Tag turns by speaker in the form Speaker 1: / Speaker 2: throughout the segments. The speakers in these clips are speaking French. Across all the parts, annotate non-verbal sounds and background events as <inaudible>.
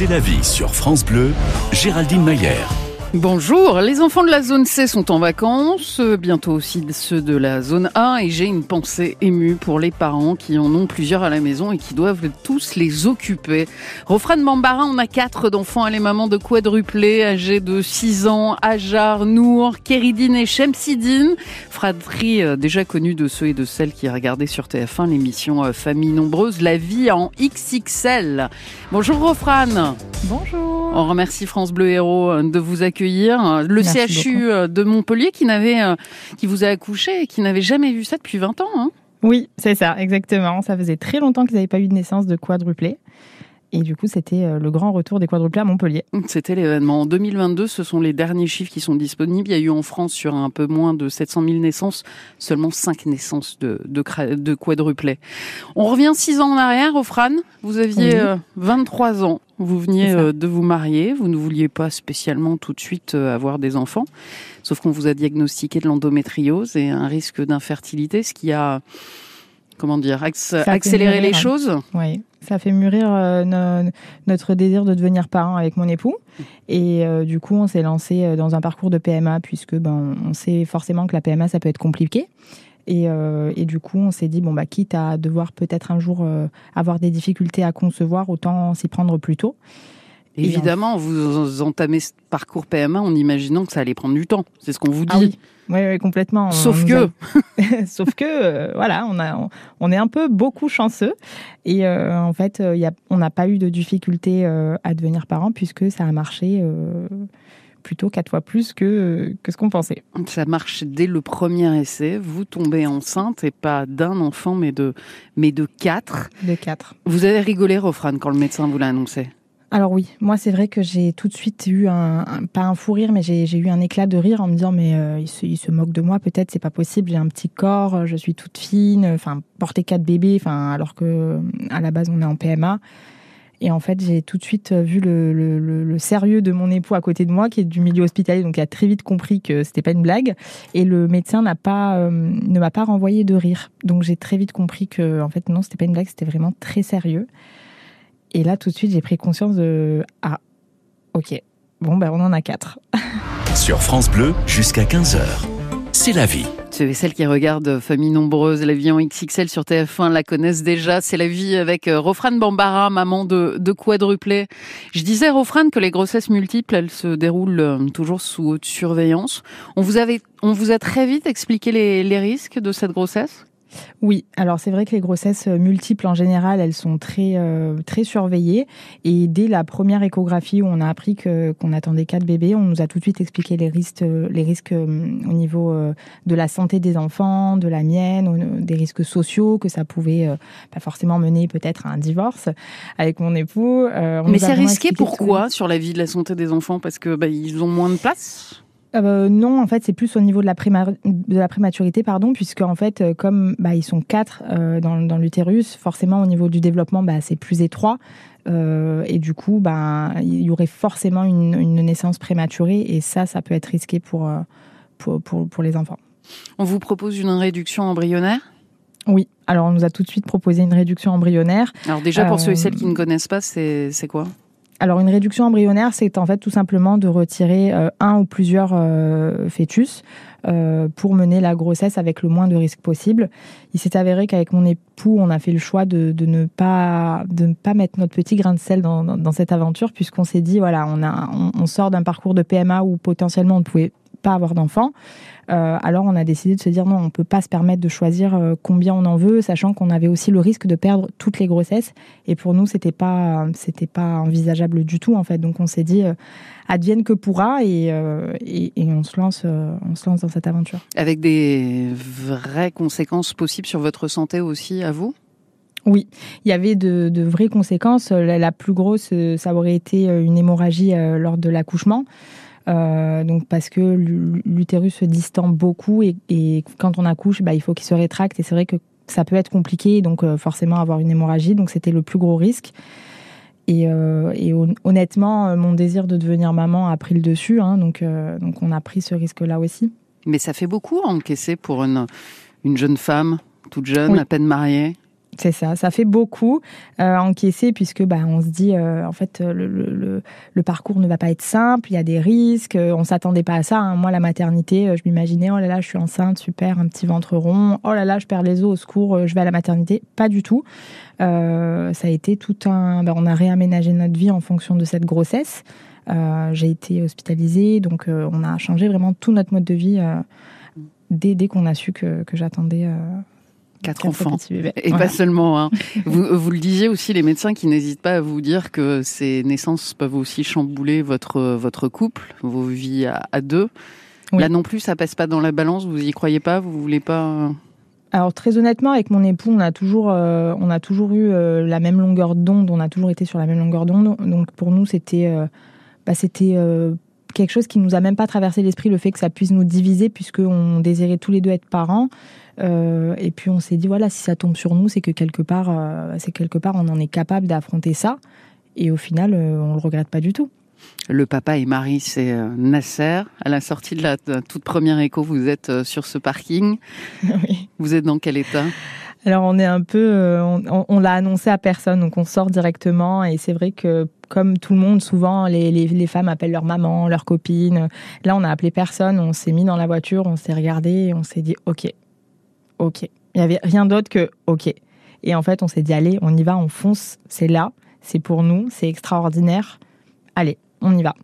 Speaker 1: C'est la vie sur France Bleu, Géraldine Mayer.
Speaker 2: Bonjour, les enfants de la zone C sont en vacances, euh, bientôt aussi ceux de la zone A et j'ai une pensée émue pour les parents qui en ont plusieurs à la maison et qui doivent tous les occuper. Rofran Bambara, on a quatre d'enfants, elle est maman de quadruplés, âgés de 6 ans, Ajar, Nour, Kéridine et Shemsidine, fratrie euh, déjà connue de ceux et de celles qui regardaient sur TF1 l'émission euh, Famille nombreuse, la vie en XXL. Bonjour Rofran.
Speaker 3: Bonjour.
Speaker 2: On remercie France Bleu Héros de vous accueillir le CHU euh, de Montpellier qui n'avait, euh, qui vous a accouché et qui n'avait jamais vu ça depuis 20 ans. Hein.
Speaker 3: oui, c'est ça, exactement. Ça faisait très longtemps qu'ils n'avaient pas eu de naissance de quadruplé. Et du coup, c'était euh, le grand retour des quadruplés à Montpellier.
Speaker 2: C'était l'événement. En 2022, ce sont les derniers chiffres qui sont disponibles. Il y a eu en France, sur un peu moins de 700 000 naissances, seulement 5 naissances de, de, de quadruplés. On revient 6 ans en arrière, Fran. Vous aviez 23 ans. Vous veniez euh, de vous marier, vous ne vouliez pas spécialement tout de suite euh, avoir des enfants, sauf qu'on vous a diagnostiqué de l'endométriose et un risque d'infertilité, ce qui a, comment dire, accéléré les choses.
Speaker 3: Oui, ça fait mûrir euh, notre désir de devenir parent avec mon époux. Et du coup, on s'est lancé dans un parcours de PMA, puisque ben, on sait forcément que la PMA, ça peut être compliqué. Euh, et, du coup, on s'est dit, bon, bah, quitte à devoir peut-être un jour euh, avoir des difficultés à concevoir, autant s'y prendre plus tôt.
Speaker 2: Évidemment, vous entamez ce parcours PMA en imaginant que ça allait prendre du temps. C'est ce qu'on vous
Speaker 3: ah
Speaker 2: dit.
Speaker 3: oui. complètement.
Speaker 2: Sauf que, <laughs>
Speaker 3: sauf que, euh, voilà, on a, on est un peu beaucoup chanceux et en fait, y a, on n'a pas eu de difficultés à devenir parent puisque ça a marché plutôt quatre fois plus que, que ce qu'on pensait.
Speaker 2: Ça marche dès le premier essai. Vous tombez enceinte et pas d'un enfant, mais de, mais de quatre.
Speaker 3: De quatre.
Speaker 2: Vous avez rigolé, Rofran, quand le médecin vous l'a annoncé?
Speaker 3: Alors oui, moi c'est vrai que j'ai tout de suite eu un, pas un fou rire, mais j'ai eu un éclat de rire en me disant mais euh, il, se, il, se, moque de moi peut-être, c'est pas possible, j'ai un petit corps, je suis toute fine, enfin porter quatre bébés, enfin alors que à la base on est en PMA. Et en fait, j'ai tout de suite vu le, le, sérieux de mon époux à côté de moi, qui est du milieu hospitalier, donc il a très vite compris que c'était pas une blague. Et le médecin n'a pas, euh, ne m'a pas renvoyé de rire. Donc j'ai très vite compris que, en fait, non, c'était pas une blague, c'était vraiment très sérieux. Et là, tout de suite, j'ai pris conscience de ah, ok, bon ben on en a quatre. <laughs>
Speaker 1: Sur France Bleu, jusqu'à 15 h c'est la vie.
Speaker 2: Ceux et celles qui regardent Famille Nombreuse, la vie en XXL sur TF1 la connaissent déjà. C'est la vie avec euh, Rofran Bambara, maman de, de quadruplé. Je disais, Rofran, que les grossesses multiples, elles se déroulent euh, toujours sous haute surveillance. On vous, avait, on vous a très vite expliqué les, les risques de cette grossesse?
Speaker 3: Oui, alors c'est vrai que les grossesses euh, multiples en général, elles sont très euh, très surveillées. Et dès la première échographie où on a appris que qu'on attendait quatre bébés, on nous a tout de suite expliqué les risques euh, les risques au niveau de la santé des enfants, de la mienne, des risques sociaux que ça pouvait pas forcément mener peut-être à un divorce avec mon époux.
Speaker 2: Mais c'est risqué pourquoi sur la vie de la santé des enfants? Parce que bah, ils ont moins de place?
Speaker 3: Euh, non, en fait, c'est plus au niveau de la, de la prématurité, pardon, puisque en fait, euh, comme bah, ils sont quatre euh, dans, dans l'utérus, forcément au niveau du développement, bah, c'est plus étroit. et du coup, bah, il y aurait forcément une, une, naissance prématurée, et ça, ça peut être risqué pour, pour, pour, pour les enfants.
Speaker 2: On vous propose une réduction embryonnaire?
Speaker 3: Oui, alors on nous a tout de suite proposé une réduction embryonnaire.
Speaker 2: Alors déjà, pour ceux et celles qui ne connaissent pas, c'est quoi?
Speaker 3: Alors une réduction embryonnaire, c'est en fait tout simplement de retirer euh, un ou plusieurs euh, fœtus euh, pour mener la grossesse avec le moins de risques possible. Il s'est avéré qu'avec mon époux, on a fait le choix de, ne pas de ne pas mettre notre petit grain de sel dans, cette aventure puisqu'on s'est dit voilà on, on sort d'un parcours de PMA où potentiellement on ne pouvait pas avoir d'enfants. Euh, alors on a décidé de se dire non, on peut pas se permettre de choisir euh, combien on en veut, sachant qu'on avait aussi le risque de perdre toutes les grossesses. Et pour nous, c'était pas c'était pas envisageable du tout en fait. Donc on s'est dit euh, advienne que pourra et, et, on se lance on se lance dans cette aventure.
Speaker 2: Avec des vraies conséquences possibles sur votre santé aussi à vous?
Speaker 3: Oui, il y avait de, de vraies conséquences. La, la, plus grosse, ça aurait été une hémorragie lors de l'accouchement. Euh, donc parce que l'utérus se distend beaucoup et, quand on accouche, bah, il faut qu'il se rétracte et c'est vrai que ça peut être compliqué, donc euh, forcément avoir une hémorragie, donc c'était le plus gros risque. Et, euh, honnêtement, mon désir de devenir maman a pris le dessus, hein, donc, donc on a pris ce risque-là aussi.
Speaker 2: Mais ça fait beaucoup à encaisser pour une, une jeune femme, toute jeune, à peine mariée
Speaker 3: C'est ça, ça fait beaucoup euh, encaisser puisque bah, on se dit euh, en fait le, parcours ne va pas être simple, il y a des risques, euh, on s'attendait pas à ça. Hein. Moi la maternité, euh, je m'imaginais oh là là je suis enceinte, super, un petit ventre rond, oh là là je perds les os, au secours, je vais à la maternité. Pas du tout. ça a été tout un, bah, on a réaménagé notre vie en fonction de cette grossesse. J'ai été hospitalisée, donc on a changé vraiment tout notre mode de vie dès, dès qu'on a su que, que j'attendais
Speaker 2: Quatre, enfants. Et pas seulement. Hein. <laughs> vous, vous, le disiez aussi, les médecins qui n'hésitent pas à vous dire que ces naissances peuvent aussi chambouler votre, votre couple, vos vies à, deux. Là non plus, ça passe pas dans la balance, vous y croyez pas, vous voulez pas. Euh
Speaker 3: Alors très honnêtement, avec mon époux, on a toujours, euh, on a toujours eu euh, la même longueur d'onde, on a toujours été sur la même longueur d'onde. Donc pour nous, c'était, bah, c'était quelque chose qui nous a même pas traversé l'esprit, le fait que ça puisse nous diviser, puisqu'on désirait tous les deux être parents. Euh, et puis on s'est dit voilà, si ça tombe sur nous, c'est que quelque part, euh, c'est quelque part, on en est capable d'affronter ça. Et au final, euh, on le regrette pas du tout.
Speaker 2: Le papa et Marie, c'est Nasser. À la sortie de la, toute première écho, vous êtes sur ce parking. <laughs> oui. Vous êtes dans quel état?
Speaker 3: Alors on est un peu, on, l'a annoncé à personne, donc on sort directement et c'est vrai que comme tout le monde, souvent les, les, les, femmes appellent leur maman, leur copine. Là on a appelé personne, on s'est mis dans la voiture, on s'est regardé, on s'est dit ok, OK. Il n'y avait rien d'autre que OK. Et en fait, on s'est dit, allez, on y va, on fonce, c'est là, c'est pour nous, c'est extraordinaire. Allez, on y va.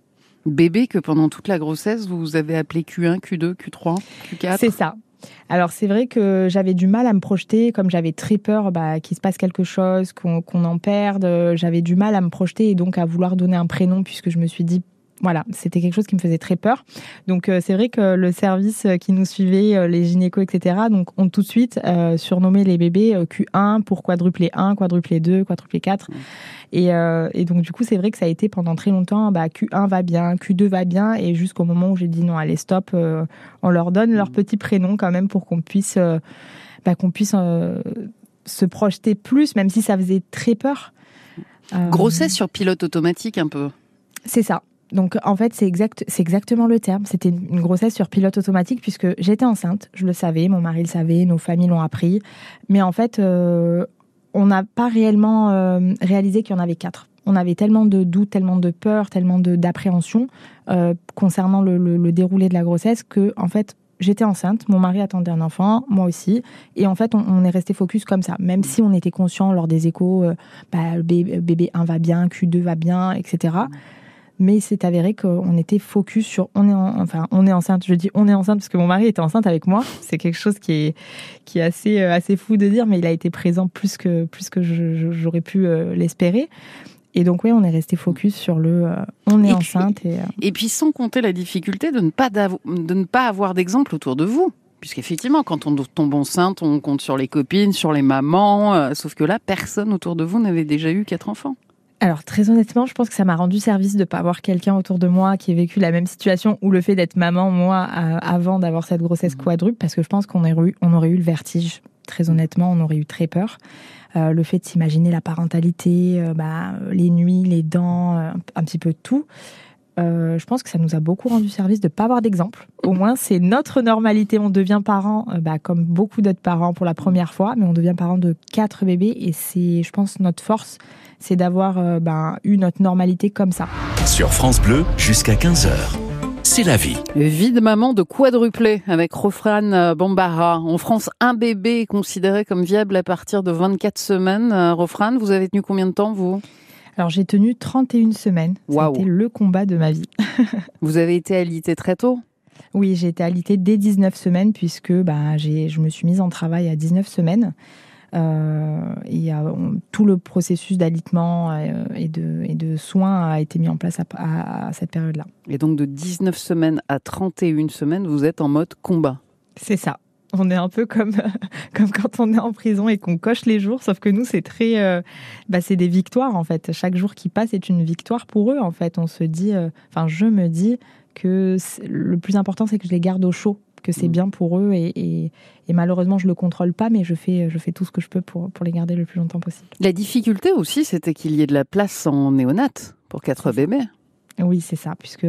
Speaker 2: Bébé que pendant toute la grossesse, vous avez appelé Q1, Q2, Q3, Q4
Speaker 3: C'est ça. Alors c'est vrai que j'avais du mal à me projeter, comme j'avais très peur bah, qu'il se passe quelque chose, qu'on en perde, j'avais du mal à me projeter et donc à vouloir donner un prénom puisque je me suis dit voilà, c'était quelque chose qui me faisait très peur. Donc euh, c'est vrai que le service euh, qui nous suivait, euh, les gynécos, etc., donc ont tout de suite surnommé les bébés Q1 pour quadruplé 1, quadruplé 2, quadruplé 4. Et, et, donc du coup c'est vrai que ça a été pendant très longtemps, bah, Q1 va bien, Q2 va bien, et jusqu'au moment où j'ai dit non, allez stop, on leur donne leur petit prénom quand même pour qu'on puisse, bah, qu'on puisse se projeter plus, même si ça faisait très peur.
Speaker 2: Grossesse sur pilote automatique un peu.
Speaker 3: C'est ça. Donc en fait, c'est exact, c'est exactement le terme. C'était une grossesse sur pilote automatique puisque j'étais enceinte, je le savais, mon mari le savait, nos familles l'ont appris, mais en fait, euh, on n'a pas réellement euh, réalisé qu'il y en avait quatre. On avait tellement de doutes, tellement de peur, tellement d'appréhension euh, concernant le, le, déroulé de la grossesse que en fait, j'étais enceinte, mon mari attendait un enfant, moi aussi, et en fait, on, est resté focus comme ça, même si on était conscient lors des échos, bah, bébé 1 va bien, Q2 va bien, etc mais c'est avéré qu'on était focus sur on est enfin on est enceinte je dis on est enceinte parce que mon mari était enceinte avec moi c'est quelque chose qui est qui est assez euh, assez fou de dire mais il a été présent plus que plus que j'aurais pu euh, l'espérer et donc oui, on est resté focus sur le euh, on est enceinte et
Speaker 2: et puis sans compter la difficulté de ne pas de ne pas avoir d'exemple autour de vous. Puisqu'effectivement, quand on tombe enceinte, on compte sur les copines, sur les mamans, sauf que là, personne autour de vous n'avait déjà eu quatre enfants.
Speaker 3: Alors très honnêtement, je pense que ça m'a rendu service de ne pas avoir quelqu'un autour de moi qui ait vécu la même situation ou le fait d'être maman moi euh, avant d'avoir cette grossesse mmh. quadruple parce que je pense qu'on aurait eu, on aurait eu le vertige. Très honnêtement, on aurait eu très peur. Euh, le fait de s'imaginer la parentalité, euh, bah, les nuits, les dents, un petit peu tout. Je pense que ça nous a beaucoup rendu service de ne pas avoir d'exemple. Au moins, c'est notre normalité. On devient parent, bah, comme beaucoup d'autres parents pour la première fois, mais on devient parent de quatre bébés et c'est, je pense, notre force c'est d'avoir euh, ben, eu notre normalité comme ça.
Speaker 1: Sur France Bleu, jusqu'à 15h. C'est la vie.
Speaker 2: Vie de maman de quadruplé avec Rofran euh, Bambara. En France, un bébé est considéré comme viable à partir de 24 semaines. Euh, Rofran, vous avez tenu combien de temps, vous?
Speaker 3: Alors j'ai tenu 31 semaines. C'était le combat de ma vie. <laughs>
Speaker 2: vous avez été alité très tôt?
Speaker 3: Oui, j'ai été alitée dès 19 semaines puisque bah, je me suis mise en travail à 19 semaines. Euh, et tout le processus d'alitement euh, et, de, et de soins a été mis en place à, cette période-là.
Speaker 2: Et donc de 19 semaines à 31 semaines, vous êtes en mode combat?
Speaker 3: C'est ça. On est un peu comme, <laughs> comme quand on est en prison et qu'on coche les jours, sauf que nous, c'est très. Euh, bah, c'est des victoires, en fait. Chaque jour qui passe est une victoire pour eux, en fait. On se dit. Enfin, je me dis que le plus important, c'est que je les garde au chaud que c'est mm. bien pour eux et, malheureusement je le contrôle pas mais je fais je fais tout ce que je peux pour pour les garder le plus longtemps possible.
Speaker 2: La difficulté aussi c'était qu'il y ait de la place en néonate pour quatre bébés.
Speaker 3: Oui, c'est ça, puisque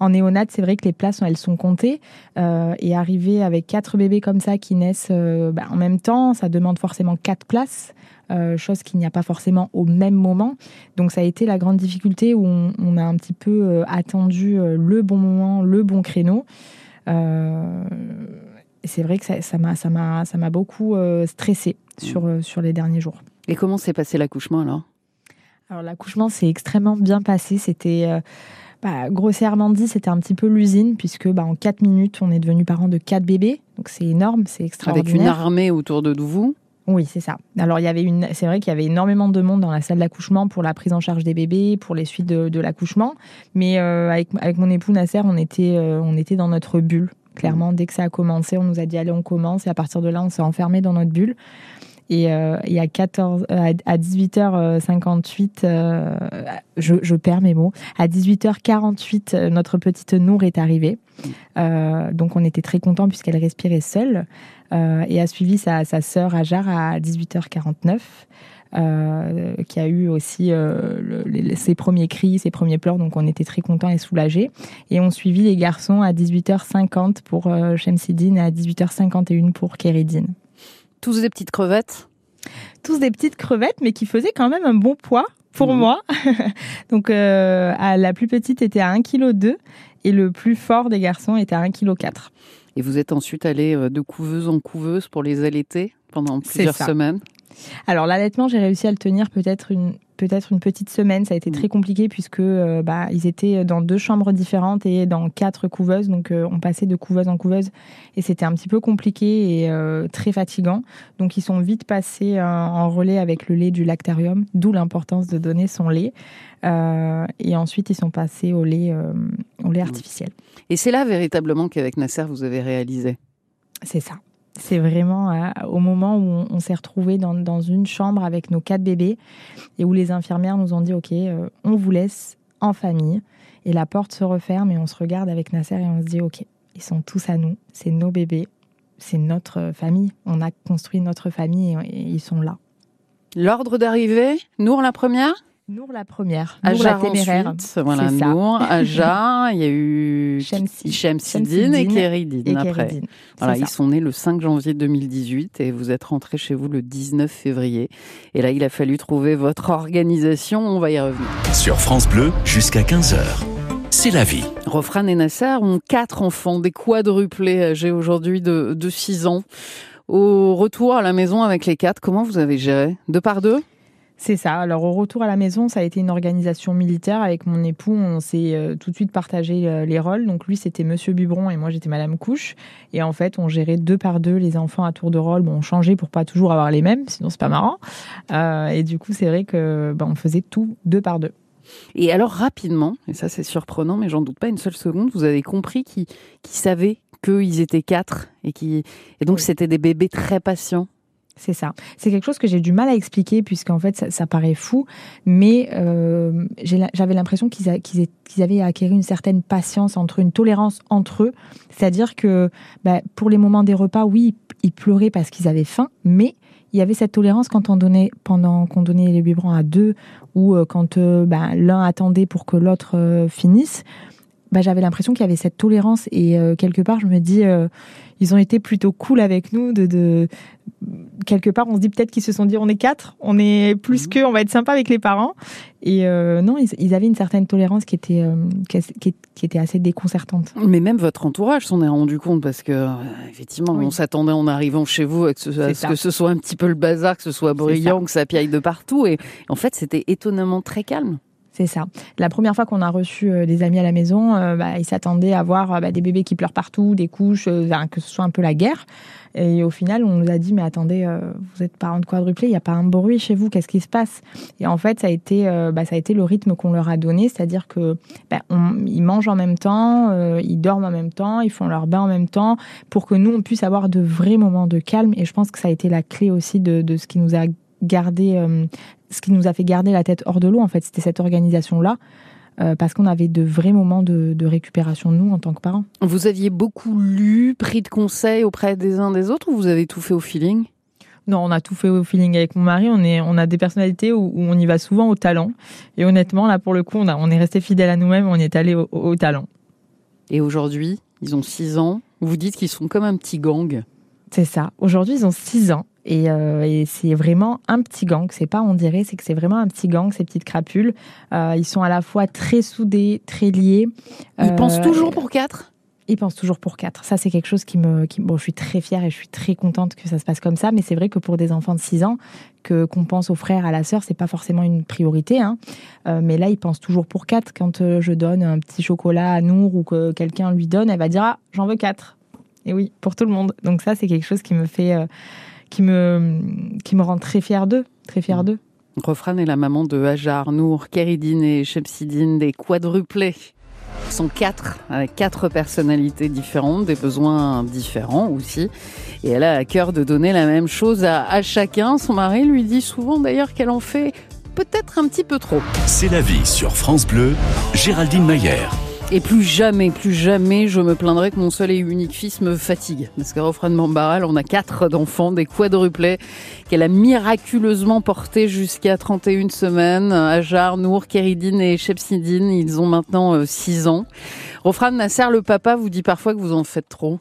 Speaker 3: en néonat, c'est vrai que les places, elles sont comptées. Euh, et arriver avec quatre bébés comme ça qui naissent euh, bah, en même temps, ça demande forcément quatre places. Euh, chose qu'il n'y a pas forcément au même moment. Donc ça a été la grande difficulté où on, a un petit peu attendu le bon moment, le bon créneau. c'est vrai que ça m'a ça beaucoup stressé sur les derniers jours.
Speaker 2: Et comment s'est passé l'accouchement alors?
Speaker 3: Alors l'accouchement s'est extrêmement bien passé. C'était euh, bah, grossièrement dit, c'était un petit peu l'usine puisque bah, en 4 minutes, on est devenu parents de 4 bébés. Donc c'est énorme, c'est extraordinaire.
Speaker 2: Avec une armée autour de vous
Speaker 3: oui, c'est ça. Alors, il y avait une, c'est vrai qu'il y avait énormément de monde dans la salle d'accouchement pour la prise en charge des bébés, pour les suites de, l'accouchement. Mais euh, avec, avec mon époux Nasser, on était, euh, on était dans notre bulle. Clairement, dès que ça a commencé, on nous a dit allez, on commence. Et à partir de là, on s'est enfermé dans notre bulle. Et, euh, à, 14, euh, 18h58, euh, je, perds mes mots, à 18h48, notre petite Nour est arrivée. donc on était très contents puisqu'elle respirait seule. et a suivi sa, sœur Ajar à 18h49. Euh, qui a eu aussi euh, ses premiers cris, ses premiers pleurs, donc on était très contents et soulagés. Et on suivit les garçons à 18h50 pour euh, Shamsidine et à 18h51 pour Kéridine.
Speaker 2: Tous des petites crevettes
Speaker 3: Tous des petites crevettes, mais qui faisaient quand même un bon poids pour mmh. moi. <laughs> Donc euh, la plus petite était à 1,2 kg et le plus fort des garçons était à 1,4 kg.
Speaker 2: Et vous êtes ensuite allé euh, de couveuse en couveuse pour les allaiter pendant plusieurs semaines
Speaker 3: alors l'allaitement, j'ai réussi à le tenir peut-être une peut-être une petite semaine. Ça a été mm. très compliqué puisque euh, bah, ils étaient dans deux chambres différentes et dans quatre couveuses. Donc euh, on passait de couveuse en couveuse et c'était un petit peu compliqué et euh, très fatigant. Donc ils sont vite passés en relais avec le lait du lactarium, d'où l'importance de donner son lait. et ensuite ils sont passés au lait, au lait mm. artificiel.
Speaker 2: Et c'est là véritablement qu'avec Nasser vous avez réalisé?
Speaker 3: C'est ça. C'est vraiment euh, au moment où on, s'est retrouvé dans, une chambre avec nos quatre bébés et où les infirmières nous ont dit OK, euh, on vous laisse en famille. Et la porte se referme et on se regarde avec Nasser et on se dit OK, ils sont tous à nous, c'est nos bébés, c'est notre famille. On a construit notre famille et ils sont là.
Speaker 2: L'ordre d'arrivée, Nour la première?
Speaker 3: Nour la première, Nour la téméraire.
Speaker 2: Ensuite, voilà, Nour, Aja, il y a eu <laughs> Shemsidine et Kéridine après. Voilà, ils sont nés le 5 janvier 2018 et vous êtes rentré chez vous le 19 février. Et là, il a fallu trouver votre organisation, on va y revenir.
Speaker 1: Sur France Bleu, jusqu'à 15h. C'est la vie.
Speaker 2: Rofran et Nasser ont quatre enfants, des quadruplés âgés aujourd'hui de, de 6 ans. Au retour à la maison avec les quatre, comment vous avez géré? Deux par deux?
Speaker 3: C'est ça. Alors au retour à la maison, ça a été une organisation militaire avec mon époux. On s'est euh, tout de suite partagé euh, les rôles. Donc lui, c'était Monsieur Bubron et moi, j'étais Madame Couche. Et en fait, on gérait deux par deux les enfants à tour de rôle. Bon, on changeait pour pas toujours avoir les mêmes, sinon c'est pas marrant. Euh, et du coup, c'est vrai que ben, on faisait tout deux par deux.
Speaker 2: Et alors rapidement, et ça c'est surprenant, mais j'en doute pas une seule seconde, vous avez compris qu'ils savaient qu'ils étaient quatre et qui et donc c'était des bébés très patients
Speaker 3: c'est ça. C'est quelque chose que j'ai du mal à expliquer puisqu'en fait ça, paraît fou, mais euh, j'avais l'impression qu'ils avaient acquis une certaine patience entre une tolérance entre eux. C'est-à-dire que bah, pour les moments des repas, oui, ils pleuraient parce qu'ils avaient faim, mais il y avait cette tolérance quand on donnait pendant qu'on donnait les biberons à deux ou euh, quand euh, bah, l'un attendait pour que l'autre finisse. Bah, j'avais l'impression qu'il y avait cette tolérance et quelque part je me dis ils ont été plutôt cool avec nous. De, quelque part, on se dit peut-être qu'ils se sont dit on est quatre, on est plus mmh. que, on va être sympa avec les parents. Et euh, non, ils, avaient une certaine tolérance qui était euh, qui, était assez déconcertante.
Speaker 2: Mais même votre entourage s'en est rendu compte parce que euh, effectivement, on s'attendait en arrivant chez vous à, ce, que ce soit un petit peu le bazar, que ce soit brillant, que ça piaille de partout. Et en fait, c'était étonnamment très calme.
Speaker 3: C'est ça. La première fois qu'on a reçu euh, des amis à la maison, euh, bah, ils s'attendaient à voir euh, bah, des bébés qui pleurent partout, des couches, que ce soit un peu la guerre. Et au final, on nous a dit, mais attendez, vous êtes parents de quadruplés, il n'y a pas un bruit chez vous, qu'est-ce qui se passe? Et en fait, ça a été, bah, ça a été le rythme qu'on leur a donné, c'est-à-dire que ils mangent en même temps, ils dorment en même temps, ils font leur bain en même temps, pour que nous, on puisse avoir de vrais moments de calme. Et je pense que ça a été la clé aussi de, de ce qui nous a euh, ce qui nous a fait garder la tête hors de l'eau, en fait, c'était cette organisation-là. Euh, parce qu'on avait de vrais moments de, de, récupération, nous, en tant que parents.
Speaker 2: Vous aviez beaucoup lu, pris de conseils auprès des uns des autres, ou vous avez tout fait au feeling?
Speaker 3: Non, on a tout fait au feeling avec mon mari. On, est, on a des personnalités où, on y va souvent au talent. Et honnêtement, là, pour le coup, on, a, on est resté fidèle à nous-mêmes. On est allé au, talent.
Speaker 2: Et aujourd'hui, ils ont 6 ans. Vous dites qu'ils sont comme un petit gang.
Speaker 3: C'est ça. Aujourd'hui, ils ont 6 ans. Euh, et, c'est vraiment un petit gang. C'est pas on dirait, c'est que c'est vraiment un petit gang, ces petites crapules. Euh, ils sont à la fois très soudés, très liés.
Speaker 2: Ils pensent toujours pour quatre?
Speaker 3: Ils pensent toujours pour quatre. Ça, c'est quelque chose qui me. Qui, bon, je suis très fière et je suis très contente que ça se passe comme ça, mais c'est vrai que pour des enfants de 6 ans, que qu'on pense aux frères, à la sœur, c'est pas forcément une priorité. Hein. Euh, mais là, ils pensent toujours pour quatre. Quand euh, je donne un petit chocolat à Nour ou que quelqu'un lui donne, elle va dire Ah, j'en veux quatre. Et oui, pour tout le monde. Donc, ça, c'est quelque chose qui me fait. Euh, qui, me, qui me rend très fière d'eux. Très fière mmh. d'eux.
Speaker 2: Rofran est la maman de Hajar, Nour, Keridine et Shepsidine, des quadruplés sont quatre, avec quatre personnalités différentes, des besoins différents aussi. Et elle a à cœur de donner la même chose à, à chacun. Son mari lui dit souvent d'ailleurs qu'elle en fait peut-être un petit peu trop.
Speaker 1: C'est la vie sur France Bleu, Géraldine Mayer.
Speaker 2: Et plus jamais, plus jamais, je me plaindrai que mon seul et unique fils me fatigue. Parce qu'à Rofran Mambaral, on a quatre d'enfants, des quadruplets, qu'elle a miraculeusement portés jusqu'à 31 semaines. Ajar, Nour, Kéridine et Shepsidine, ils ont maintenant 6 euh, ans. Rofran Nasser, le papa, vous dit parfois que vous en faites trop.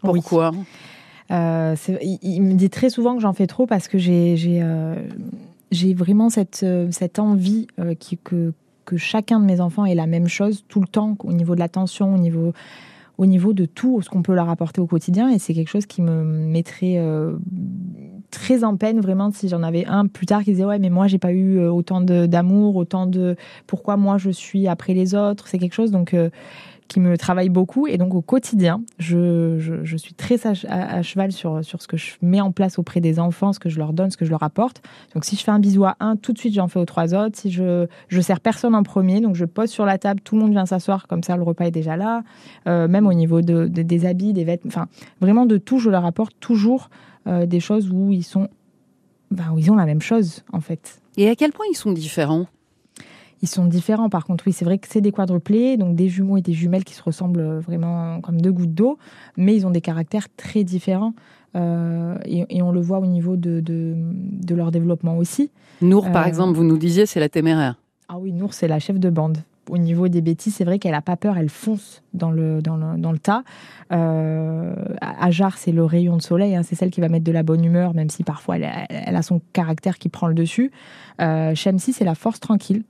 Speaker 2: Pourquoi?
Speaker 3: Euh, il, me dit très souvent que j'en fais trop parce que j'ai j'ai euh, vraiment cette, cette envie qui, que, que chacun de mes enfants ait la même chose tout le temps, au niveau de l'attention, au niveau, au niveau de tout ce qu'on peut leur apporter au quotidien. Et c'est quelque chose qui me mettrait euh, très en peine, vraiment, si j'en avais un plus tard qui disait Ouais, mais moi, j'ai pas eu euh, autant d'amour, autant de. Pourquoi moi, je suis après les autres C'est quelque chose. Donc. Euh, qui me travaille beaucoup. Et donc, au quotidien, je, je, suis très à, cheval sur, sur ce que je mets en place auprès des enfants, ce que je leur donne, ce que je leur apporte. Donc, si je fais un bisou à un, tout de suite, j'en fais aux trois autres. Si je, je sers personne en premier, donc je pose sur la table, tout le monde vient s'asseoir, comme ça, le repas est déjà là. Euh, même au niveau de, des habits, des vêtements, enfin, vraiment de tout, je leur apporte toujours euh, des choses où ils sont, ben, où ils ont la même chose, en fait.
Speaker 2: Et à quel point ils sont différents?
Speaker 3: Ils sont différents. Par contre, oui, c'est vrai que c'est des quadruplés, donc des jumeaux et des jumelles qui se ressemblent vraiment comme deux gouttes d'eau, mais ils ont des caractères très différents. Euh, et, on le voit au niveau de, de, leur développement aussi.
Speaker 2: Nour, par euh, exemple, vous nous disiez, c'est la téméraire.
Speaker 3: Ah oui, Nour, c'est la chef de bande. Au niveau des bêtises, c'est vrai qu'elle n'a pas peur, elle fonce dans le, dans le, dans le tas. Euh, Ajar, c'est le rayon de soleil, hein, c'est celle qui va mettre de la bonne humeur, même si parfois elle, a son caractère qui prend le dessus. Euh, Shamsi, c'est la force tranquille.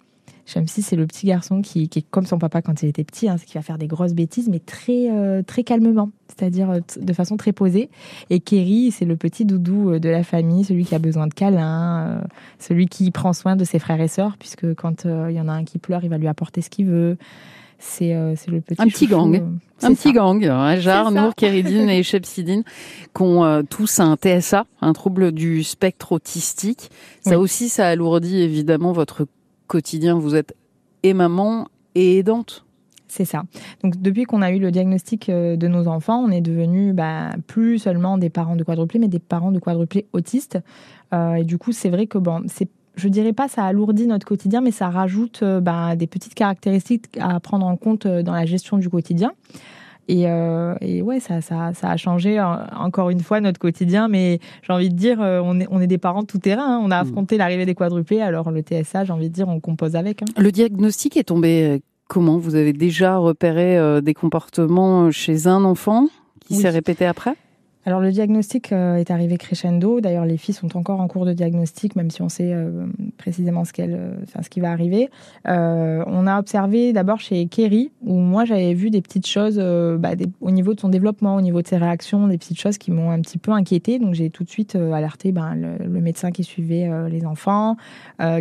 Speaker 3: Shamsi, c'est le petit garçon qui, est comme son papa quand il était petit, hein, qui va faire des grosses bêtises, mais très, euh, très calmement, c'est-à-dire euh, de façon très posée. Et Kerry, c'est le petit doudou euh, de la famille, celui qui a besoin de câlins, celui qui prend soin de ses frères et sœurs, puisque quand il y en a un qui pleure, il va lui apporter ce qu'il veut. C'est le petit
Speaker 2: un petit gang, un petit gang. Jar, Nour, Kéridine et Shepsidine, qui ont tous un TSA, un trouble du spectre autistique. Ça aussi, ça alourdit évidemment votre quotidien, vous êtes et maman et aidante.
Speaker 3: C'est ça. Donc depuis qu'on a eu le diagnostic euh, de nos enfants, on est devenu bah, plus seulement des parents de quadruplés, mais des parents de quadruplés autistes. Euh, et du coup, c'est vrai que bon, c'est je dirais pas ça alourdit notre quotidien, mais ça rajoute euh, bah, des petites caractéristiques à prendre en compte dans la gestion du quotidien. Et, euh, et ouais, ça, ça, ça, a changé euh, encore une fois notre quotidien. Mais j'ai envie de dire, euh, on est, on est des parents tout terrain. Hein. On a mm. affronté l'arrivée des quadruplés. Alors le TSA, j'ai envie de dire, on compose avec. Hein.
Speaker 2: Le diagnostic est tombé comment? Vous avez déjà repéré des comportements chez un enfant qui s'est répété après?
Speaker 3: Alors le diagnostic euh, est arrivé crescendo. D'ailleurs, les filles sont encore en cours de diagnostic, même si on sait euh, précisément ce, qu'elle, euh, enfin, ce qui va arriver. on a observé d'abord chez Kerry, où moi j'avais vu des petites choses bah, au niveau de son développement, au niveau de ses réactions, des petites choses qui m'ont un petit peu inquiétée. Donc j'ai tout de suite alerté ben, le, médecin qui suivait les enfants,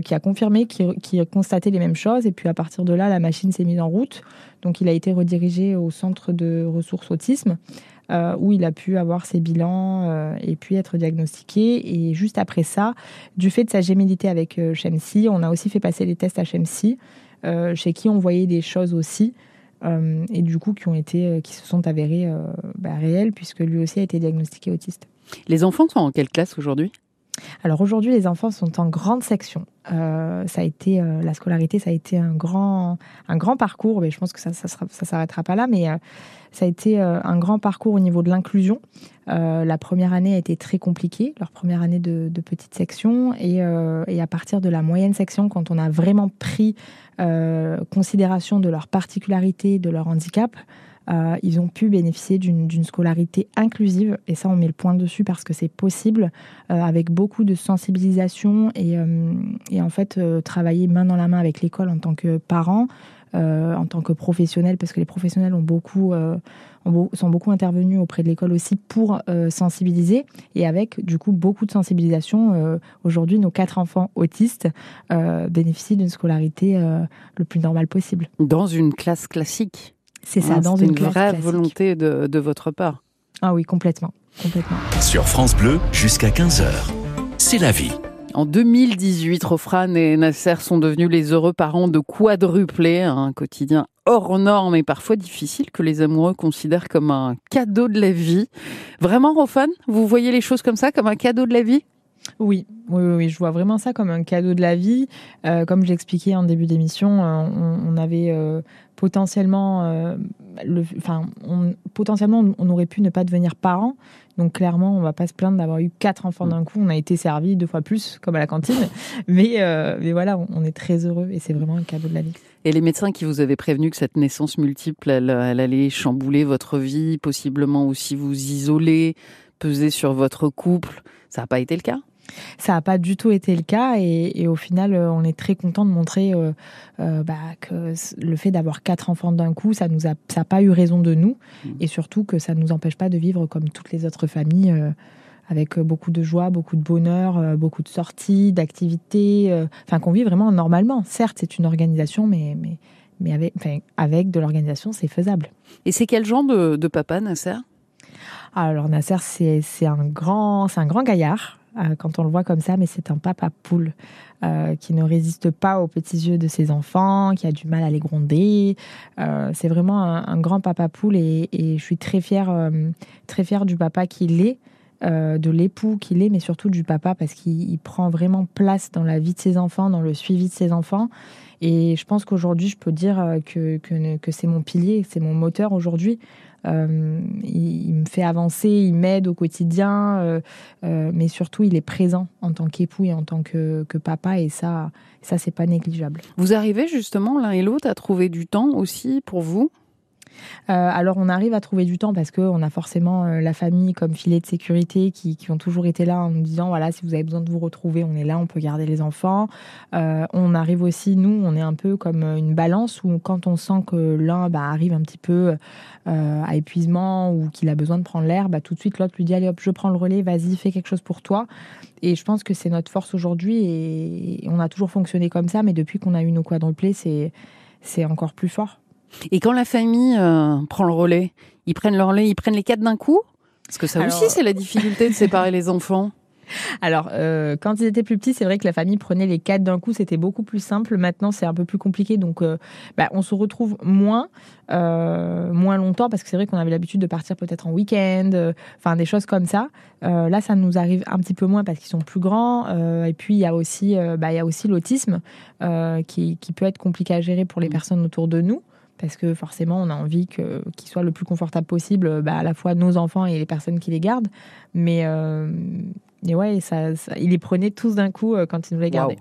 Speaker 3: qui a confirmé, qui, qui constatait les mêmes choses. Et puis à partir de là, la machine s'est mise en route. Donc il a été redirigé au centre de ressources autisme. Euh, où il a pu avoir ses bilans euh, et puis être diagnostiqué. Et juste après ça, du fait de sa gémilité avec euh, Shemsi, on a aussi fait passer les tests à Shemsi, chez qui on voyait des choses aussi. et du coup, qui ont été, qui se sont avérées bah, réelles, puisque lui aussi a été diagnostiqué autiste.
Speaker 2: Les enfants sont en quelle classe aujourd'hui?
Speaker 3: Alors aujourd'hui, les enfants sont en grande section. Euh, ça a été euh, la scolarité, ça a été un grand, un grand parcours. Mais je pense que ça, ça, ça s'arrêtera pas là, mais euh, ça a été un grand parcours au niveau de l'inclusion. la première année a été très compliquée, leur première année de, de petite section, et, et, à partir de la moyenne section, quand on a vraiment pris considération de leurs particularités, de leur handicap, euh, ils ont pu bénéficier d'une scolarité inclusive. Et ça, on met le point dessus parce que c'est possible, euh, avec beaucoup de sensibilisation et, euh, et en fait, travailler main dans la main avec l'école en tant que parent, en tant que professionnel, parce que les professionnels ont beaucoup, ont, sont beaucoup intervenus auprès de l'école aussi pour sensibiliser. Et avec, du coup, beaucoup de sensibilisation, aujourd'hui, nos quatre enfants autistes bénéficient d'une scolarité le plus normale possible.
Speaker 2: Dans une classe classique
Speaker 3: c'est ça, dans une,
Speaker 2: vraie volonté de, votre part.
Speaker 3: Ah oui, complètement, complètement.
Speaker 1: Sur France Bleu, jusqu'à 15h, c'est la vie.
Speaker 2: En 2018, Rofran et Nasser sont devenus les heureux parents de quadruplés, un quotidien hors norme et parfois difficile que les amoureux considèrent comme un cadeau de la vie. Vraiment, Rofan, vous voyez les choses comme ça, comme un cadeau de la vie?
Speaker 3: Oui, oui, oui, je vois vraiment ça comme un cadeau de la vie. Euh, comme je l'expliquais en début d'émission, euh, on, avait euh, potentiellement, le, enfin, on, potentiellement, on aurait pu ne pas devenir parent. Donc clairement, on va pas se plaindre d'avoir eu quatre enfants d'un coup. On a été servi deux fois plus, comme à la cantine. <laughs> Mais, mais voilà, on, est très heureux et c'est vraiment un cadeau de la vie.
Speaker 2: Et les médecins qui vous avaient prévenu que cette naissance multiple, elle, elle allait chambouler votre vie, possiblement aussi vous isoler, peser sur votre couple, ça n'a pas été le cas?
Speaker 3: Ça n'a pas du tout été le cas et, au final, euh, on est très content de montrer euh, euh, bah, que le fait d'avoir quatre enfants d'un coup, ça nous a, ça n'a pas eu raison de nous mmh. et surtout que ça ne nous empêche pas de vivre comme toutes les autres familles. avec beaucoup de joie, beaucoup de bonheur, beaucoup de sorties, d'activités, enfin qu'on vit vraiment normalement. Certes, c'est une organisation, mais, mais, mais avec, avec de l'organisation, c'est faisable.
Speaker 2: Et c'est quel genre de, de papa, Nasser?
Speaker 3: Alors Nasser, c'est un grand, c'est un grand gaillard. Euh, quand on le voit comme ça, mais c'est un papa poule euh, qui ne résiste pas aux petits yeux de ses enfants, qui a du mal à les gronder. Euh, c'est vraiment un, grand papa poule et, je suis très fière, très fière du papa qu'il est. de l'époux qu'il est, mais surtout du papa parce qu'il prend vraiment place dans la vie de ses enfants, dans le suivi de ses enfants. Et je pense qu'aujourd'hui, je peux dire que, que, que c'est mon pilier, c'est mon moteur aujourd'hui. Euh, il, me fait avancer, il m'aide au quotidien, euh, euh, mais surtout il est présent en tant qu'époux et en tant que, papa, et ça, ça c'est pas négligeable.
Speaker 2: Vous arrivez justement l'un et l'autre à trouver du temps aussi pour vous
Speaker 3: alors on arrive à trouver du temps parce qu'on a forcément euh, la famille comme filet de sécurité qui, ont toujours été là en nous disant voilà si vous avez besoin de vous retrouver on est là, on peut garder les enfants. Euh, on arrive aussi nous on est un peu comme une balance où quand on sent que l'un bah, arrive un petit peu à épuisement ou qu'il a besoin de prendre l'air, bah, tout de suite l'autre lui dit allez hop je prends le relais, vas-y fais quelque chose pour toi. Et je pense que c'est notre force aujourd'hui et, on a toujours fonctionné comme ça mais depuis qu'on a eu nos quadruplés c'est c'est encore plus fort.
Speaker 2: Et quand la famille euh, prend le relais, ils prennent le relais, ils prennent les quatre d'un coup Parce que ça aussi, c'est la difficulté de séparer les enfants. <laughs>
Speaker 3: Alors, euh, quand ils étaient plus petits, c'est vrai que la famille prenait les quatre d'un coup, c'était beaucoup plus simple. Maintenant, c'est un peu plus compliqué, donc euh, bah, on se retrouve moins, moins longtemps, parce que c'est vrai qu'on avait l'habitude de partir peut-être en week-end, enfin des choses comme ça. là, ça nous arrive un petit peu moins parce qu'ils sont plus grands. et puis, il y a aussi, bah, il y a aussi l'autisme qui, qui, peut être compliqué à gérer pour les mmh. personnes autour de nous parce que forcément, on a envie que, qu'ils soient le plus confortable possible, bah, à la fois nos enfants et les personnes qui les gardent. Mais euh, et ouais, ça, ça, ils les prenaient tous d'un coup euh, quand ils nous les gardaient.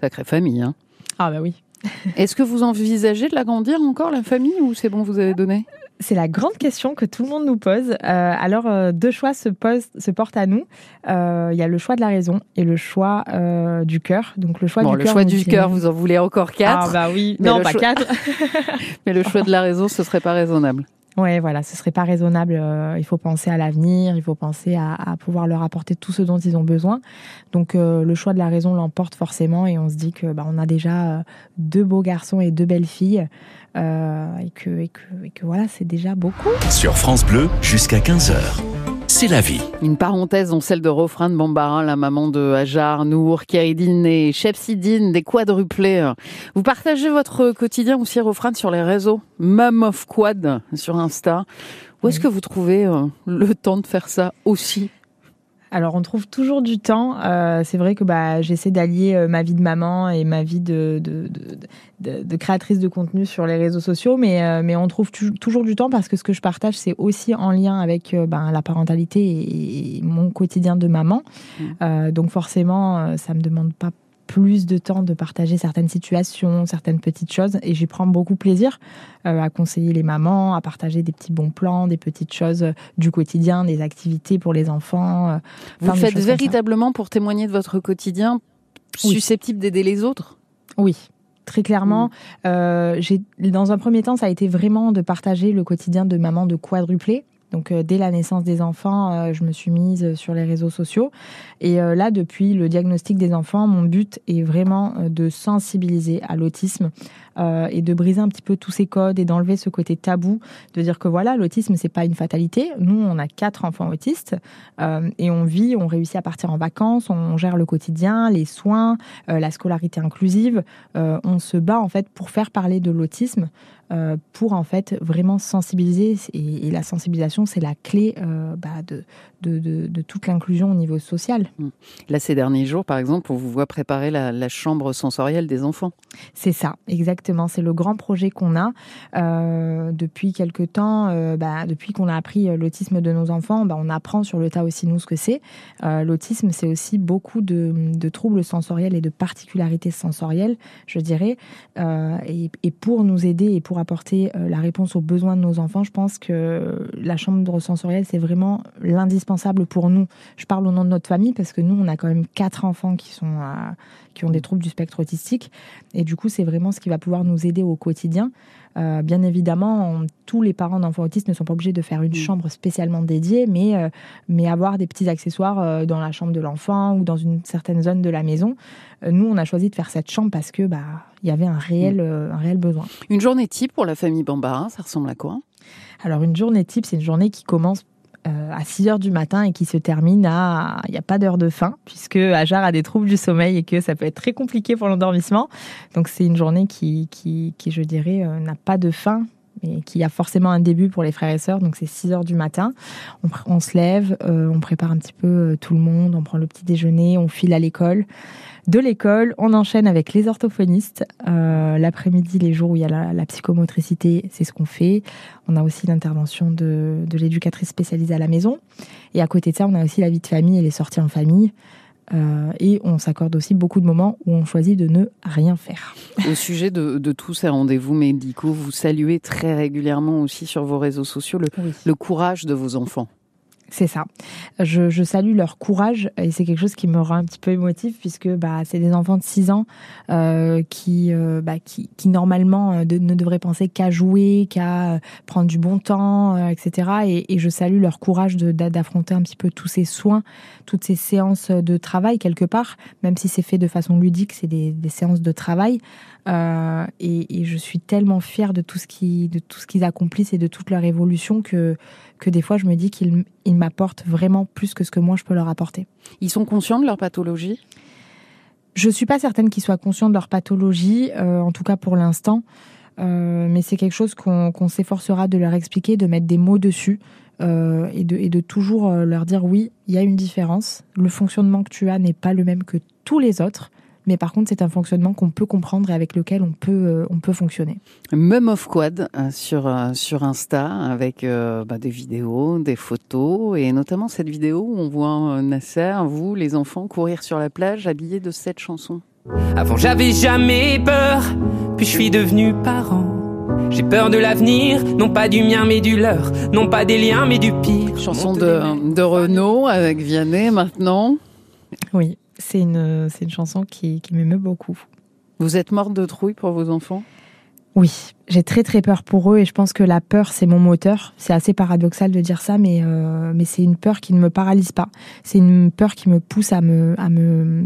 Speaker 2: Sacrée famille, hein
Speaker 3: Ah bah oui.
Speaker 2: Est-ce que vous envisagez de l'agrandir encore, la famille, ou c'est bon, vous avez donné?
Speaker 3: C'est la grande question que tout le monde nous pose. Euh, alors, euh, deux choix se, posent, se portent à nous. Euh, il y a le choix de la raison et le choix du cœur. Donc, le choix
Speaker 2: bon,
Speaker 3: du
Speaker 2: le choix du cœur, vous en voulez encore quatre
Speaker 3: Ah bah oui, non, pas quatre. <laughs>
Speaker 2: Mais le choix de la raison, ce serait pas raisonnable.
Speaker 3: Ouais, voilà, ce serait pas raisonnable. il faut penser à l'avenir, il faut penser à, pouvoir leur apporter tout ce dont ils ont besoin. Donc, le choix de la raison l'emporte forcément, et on se dit que bah, on a déjà deux beaux garçons et deux belles filles. Euh, et, que, et, que, et que voilà, c'est déjà beaucoup.
Speaker 1: Sur France Bleu, jusqu'à 15h. C'est la vie.
Speaker 2: Une parenthèse dans celle de Rofran de Bambara, la maman de Hajar, Nour, Kéridine et Chepsidine, des quadruplés. Vous partagez votre quotidien aussi, Rofran, sur les réseaux Mum of Quad sur Insta. Où est-ce que vous trouvez euh, le temps de faire ça aussi?
Speaker 3: Alors on trouve toujours du temps. Euh, c'est vrai que bah, j'essaie d'allier euh, ma vie de maman et ma vie de, de, de, de, créatrice de contenu sur les réseaux sociaux, mais, euh, mais on trouve toujours du temps parce que ce que je partage, c'est aussi en lien avec ben, la parentalité et, mon quotidien de maman. Mmh. donc forcément, ça me demande pas plus de temps de partager certaines situations, certaines petites choses. Et j'y prends beaucoup plaisir euh, à conseiller les mamans, à partager des petits bons plans, des petites choses euh, du quotidien, des activités pour les enfants. Euh,
Speaker 2: Vous le faites véritablement pour témoigner de votre quotidien, susceptible d'aider les autres?
Speaker 3: Oui, très clairement. Mmh. j'ai, dans un premier temps, ça a été vraiment de partager le quotidien de maman de quadruplé. Donc euh, dès la naissance des enfants, euh, je me suis mise sur les réseaux sociaux. Et euh, là, depuis le diagnostic des enfants, mon but est vraiment de sensibiliser à l'autisme et de briser un petit peu tous ces codes et d'enlever ce côté tabou, de dire que voilà, l'autisme c'est pas une fatalité. Nous, on a quatre enfants autistes et on vit, on réussit à partir en vacances, on gère le quotidien, les soins, la scolarité inclusive. on se bat en fait pour faire parler de l'autisme pour en fait vraiment sensibiliser et, la sensibilisation c'est la clé euh, bah, de, de, toute l'inclusion au niveau social. Mmh.
Speaker 2: Là ces derniers jours par exemple on vous voit préparer la, chambre sensorielle des enfants.
Speaker 3: C'est ça exactement c'est le grand projet qu'on a euh, depuis quelque temps bah, depuis qu'on a appris l'autisme de nos enfants bah, on apprend sur le tas aussi nous ce que c'est. l'autisme c'est aussi beaucoup de, troubles sensoriels et de particularités sensorielles je dirais et, et pour nous aider et pour apporter euh, la réponse aux besoins de nos enfants, je pense que la chambre sensorielle, c'est vraiment l'indispensable pour nous. Je parle au nom de notre famille parce que nous, on a quand même quatre enfants qui, sont, qui ont des troubles du spectre autistique. Et du coup, c'est vraiment ce qui va pouvoir nous aider au quotidien. Euh, bien évidemment, tous les parents d'enfants autistes ne sont pas obligés de faire une mm. chambre spécialement dédiée, mais, euh, mais avoir des petits accessoires dans la chambre de l'enfant ou dans une certaine zone de la maison. nous, on a choisi de faire cette chambre parce que bah, il y avait un réel, mm. euh, un réel besoin.
Speaker 2: Une journée type pour la famille Bambara, ça ressemble à quoi?
Speaker 3: Alors une journée type, c'est une journée qui commence euh, à 6 heures du matin et qui se termine à... Il n'y a pas d'heure de fin, puisque Ajar a des troubles du sommeil et que ça peut être très compliqué pour l'endormissement. Donc c'est une journée qui, qui, qui je dirais, euh, n'a pas de fin, mais qui a forcément un début pour les frères et sœurs. Donc c'est 6 heures du matin. On, se lève, on prépare un petit peu tout le monde, on prend le petit déjeuner, on file à l'école de l'école. On enchaîne avec les orthophonistes. Euh, l'après-midi, les jours où il y a la, psychomotricité, c'est ce qu'on fait. On a aussi l'intervention de, l'éducatrice spécialisée à la maison. Et à côté de ça, on a aussi la vie de famille et les sorties en famille. Euh, et on s'accorde aussi beaucoup de moments où on choisit de ne rien faire.
Speaker 2: Au sujet de, tous ces rendez-vous médicaux, vous saluez très régulièrement aussi sur vos réseaux sociaux le courage de vos enfants.
Speaker 3: C'est ça. Je, salue leur courage et c'est quelque chose qui me rend un petit peu émotif puisque bah, c'est des enfants de 6 ans euh, qui, euh, bah, qui, normalement euh, ne devraient penser qu'à jouer, qu'à prendre du bon temps, etc. Et, je salue leur courage d'affronter un petit peu tous ces soins, toutes ces séances de travail quelque part, même si c'est fait de façon ludique, c'est des, séances de travail. Et, je suis tellement fière de tout ce qu'ils accomplissent et de toute leur évolution que que des fois je me dis qu'ils m'apportent vraiment plus que ce que moi je peux leur apporter.
Speaker 2: Ils sont conscients de leur pathologie?
Speaker 3: Je suis pas certaine qu'ils soient conscients de leur pathologie, euh, en tout cas pour l'instant. Euh, mais c'est quelque chose qu'on s'efforcera de leur expliquer, de mettre des mots dessus euh, et, de, et de toujours leur dire oui, il y a une différence. Le fonctionnement que tu as n'est pas le même que tous les autres. Mais par contre, c'est un fonctionnement qu'on peut comprendre et avec lequel on peut, euh, on peut fonctionner.
Speaker 2: Mum of Quad euh, sur, euh, sur Insta avec bah, des vidéos, des photos et notamment cette vidéo où on voit Nasser, vous, les enfants, courir sur la plage habillés de cette chanson.
Speaker 4: Avant j'avais jamais peur, puis je suis devenu parent. J'ai peur de l'avenir, non pas du mien mais du leur, non pas des liens mais du pire.
Speaker 2: Chanson de, de Renaud avec Vianney maintenant.
Speaker 3: Oui c'est une, c'est une chanson qui, qui m'émeut beaucoup.
Speaker 2: Vous êtes morte de trouille pour vos enfants?
Speaker 3: Oui, j'ai très très peur pour eux et je pense que la peur c'est mon moteur. C'est assez paradoxal de dire ça, mais euh, mais c'est une peur qui ne me paralyse pas. C'est une peur qui me pousse à me à me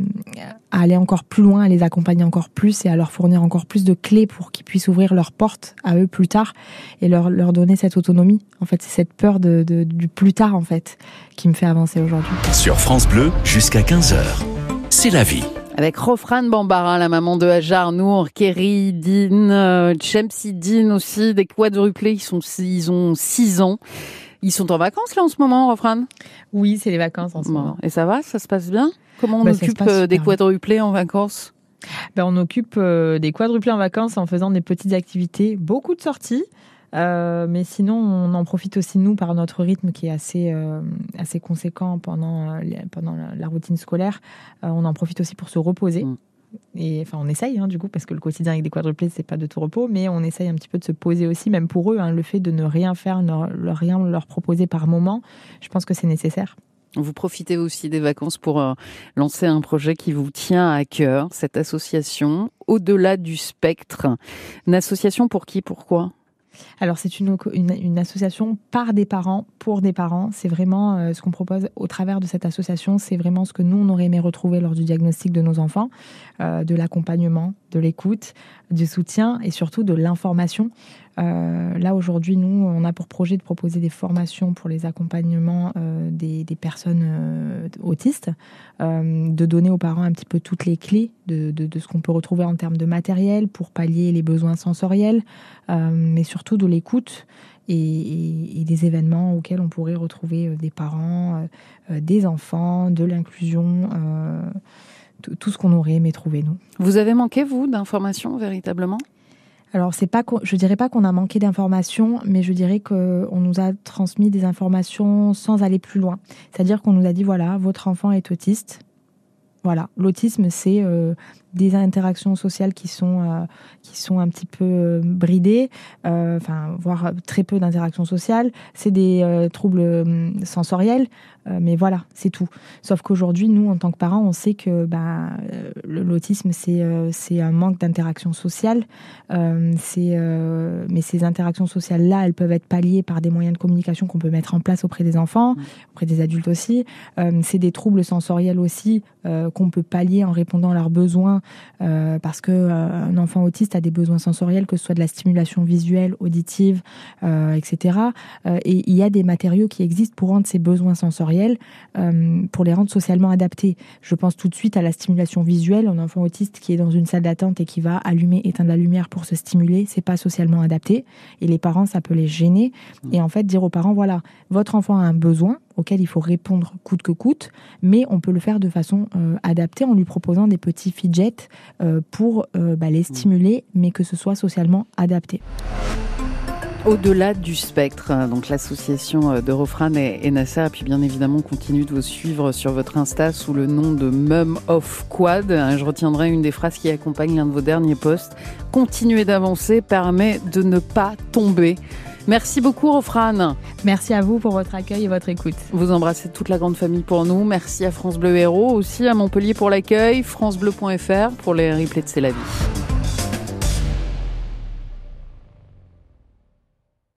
Speaker 3: à aller encore plus loin, à les accompagner encore plus et à leur fournir encore plus de clés pour qu'ils puissent ouvrir leurs portes à eux plus tard et leur leur donner cette autonomie. En fait, c'est cette peur de, de, du plus tard en fait qui me fait avancer aujourd'hui.
Speaker 1: Sur France Bleu jusqu'à 15 h c'est la vie.
Speaker 2: Avec Rofran Bambara, la maman de Hajar, Nour, Kerry, Dean, euh, Chemsi Dean aussi, des quadruplés, ils, sont, ils ont 6 ans. Ils sont en vacances là en ce moment, Refran
Speaker 3: Oui, c'est les vacances en ce
Speaker 2: Bon.
Speaker 3: moment.
Speaker 2: Et ça va Ça se passe bien? Comment on
Speaker 3: Bah,
Speaker 2: occupe euh, des
Speaker 3: bien.
Speaker 2: quadruplés en vacances?
Speaker 3: Ben, on occupe euh, des quadruplés en vacances en faisant des petites activités, beaucoup de sorties. Euh, mais sinon, on en profite aussi nous par notre rythme qui est assez euh, assez conséquent pendant euh, pendant la, routine scolaire. On en profite aussi pour se reposer.
Speaker 2: Mm.
Speaker 3: Et enfin, on essaye hein, du coup parce que le quotidien avec des quadruplés c'est pas de tout repos, mais on essaye un petit peu de se poser aussi, même pour eux. hein, le fait de ne rien faire, ne rien leur proposer par moment, je pense que c'est nécessaire.
Speaker 2: Vous profitez aussi des vacances pour euh, lancer un projet qui vous tient à cœur, cette association Au-delà du spectre. Une association pour qui Pourquoi?
Speaker 3: Alors, c'est une, une, association par des parents, pour des parents. C'est vraiment euh, ce qu'on propose au travers de cette association. C'est vraiment ce que nous, on aurait aimé retrouver lors du diagnostic de nos enfants, euh, de l'accompagnement, de l'écoute, du soutien et surtout de l'information. Euh, là, aujourd'hui, nous, on a pour projet de proposer des formations pour les accompagnements euh, des, personnes euh, autistes, de donner aux parents un petit peu toutes les clés de, ce qu'on peut retrouver en termes de matériel pour pallier les besoins sensoriels, mais surtout de l'écoute et, des événements auxquels on pourrait retrouver des parents, des enfants, de l'inclusion, tout- ce qu'on aurait aimé trouver, nous.
Speaker 2: Vous avez manqué, vous, d'informations véritablement?
Speaker 3: Alors, c'est pas, je dirais pas qu'on a manqué d'informations, mais je dirais qu'on nous a transmis des informations sans aller plus loin. C'est-à-dire qu'on nous a dit voilà, votre enfant est autiste. Voilà, l'autisme, c'est euh, des interactions sociales qui sont, euh, qui sont un petit peu euh, bridées, euh, enfin, voire très peu d'interactions sociales. C'est des troubles euh, sensoriels, mais voilà, c'est tout. Sauf qu'aujourd'hui, nous, en tant que parents, on sait que bah, l'autisme, c'est c'est un manque d'interaction sociale. C'est, mais ces interactions sociales-là, elles peuvent être palliées par des moyens de communication qu'on peut mettre en place auprès des enfants,
Speaker 2: Mm.
Speaker 3: auprès des adultes aussi. C'est des troubles sensoriels aussi qu'on peut pallier en répondant à leurs besoins, euh, parce que euh, un enfant autiste a des besoins sensoriels, que ce soit de la stimulation visuelle, auditive, euh, etc. Et il y a des matériaux qui existent pour rendre ces besoins sensoriels, pour les rendre socialement adaptés. Je pense tout de suite à la stimulation visuelle. Un enfant autiste qui est dans une salle d'attente et qui va allumer, éteindre la lumière pour se stimuler, c'est pas socialement adapté. Et les parents, ça peut les gêner. Et en fait, dire aux parents, voilà, votre enfant a un besoin auquel il faut répondre coûte que coûte, mais on peut le faire de façon euh, adaptée en lui proposant des petits fidgets euh, pour euh, bah, les stimuler, mais que ce soit socialement adapté.
Speaker 2: Au-delà du spectre, hein, donc l'association de Refran et, et puis bien évidemment, on continue de vous suivre sur votre Insta sous le nom de Mum of Quad. Hein, Je retiendrai une des phrases qui accompagne l'un de vos derniers posts. Continuer d'avancer permet de ne pas tomber. Merci beaucoup, Refran.
Speaker 3: Merci à vous pour votre accueil et votre écoute.
Speaker 2: Vous embrassez toute la grande famille pour nous. Merci à France Bleu Héros, aussi à Montpellier pour l'accueil, francebleu.fr pour les replays de C'est la vie.